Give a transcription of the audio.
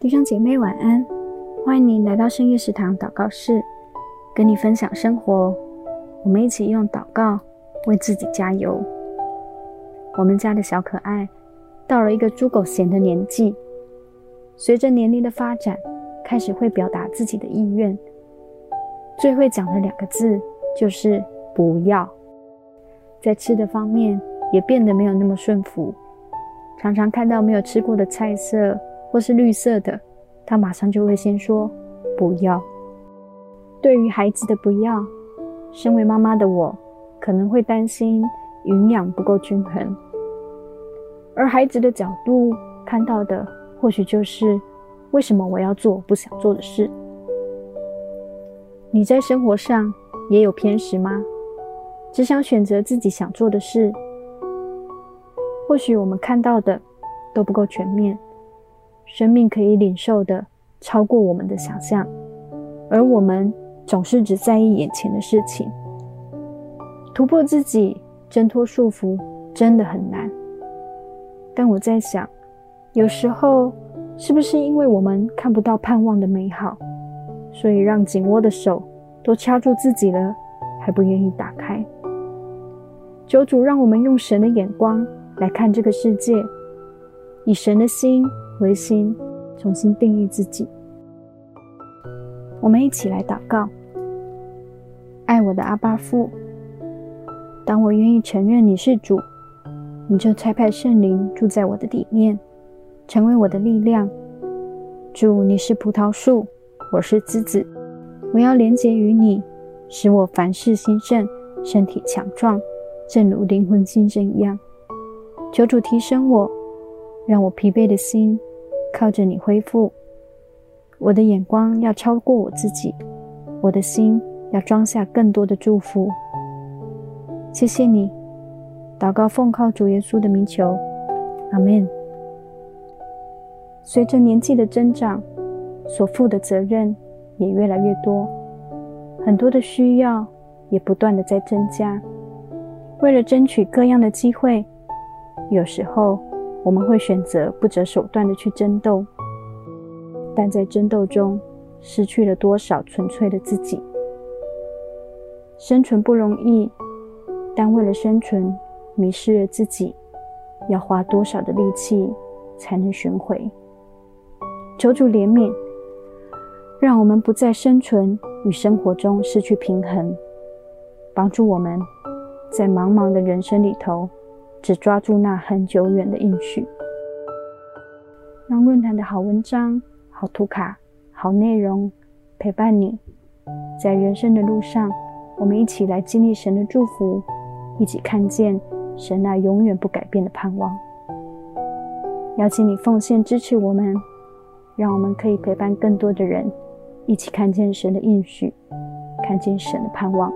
弟兄姐妹晚安，欢迎您来到深夜食堂祷告室，跟你分享生活。我们一起用祷告为自己加油。我们家的小可爱到了一个猪狗嫌的年纪，随着年龄的发展，开始会表达自己的意愿。最会讲的两个字就是“不要”。在吃的方面也变得没有那么顺服，常常看到没有吃过的菜色。或是绿色的，他马上就会先说不要。对于孩子的不要，身为妈妈的我可能会担心营养不够均衡，而孩子的角度看到的或许就是为什么我要做我不想做的事。你在生活上也有偏食吗？只想选择自己想做的事？或许我们看到的都不够全面。生命可以领受的超过我们的想象，而我们总是只在意眼前的事情。突破自己，挣脱束缚，真的很难。但我在想，有时候是不是因为我们看不到盼望的美好，所以让紧握的手都掐住自己了，还不愿意打开？求主让我们用神的眼光来看这个世界，以神的心。回心，重新定义自己。我们一起来祷告。爱我的阿巴父，当我愿意承认你是主，你就差派圣灵住在我的里面，成为我的力量。主，你是葡萄树，我是枝子，我要连结于你，使我凡事兴盛，身体强壮，正如灵魂新生一样。求主提升我，让我疲惫的心。靠着你恢复，我的眼光要超过我自己，我的心要装下更多的祝福。谢谢你，祷告奉靠主耶稣的名求，阿门。随着年纪的增长，所负的责任也越来越多，很多的需要也不断的在增加。为了争取各样的机会，有时候，我们会选择不择手段的去争斗，但在争斗中失去了多少纯粹的自己？生存不容易，但为了生存，迷失了自己，要花多少的力气才能寻回？求主怜悯，让我们不在生存与生活中失去平衡，帮助我们在茫茫的人生里头。只抓住那很久远的应许，让论坛的好文章、好图卡、好内容陪伴你，在人生的路上，我们一起来经历神的祝福，一起看见神那永远不改变的盼望。邀请你奉献支持我们，让我们可以陪伴更多的人，一起看见神的应许，看见神的盼望。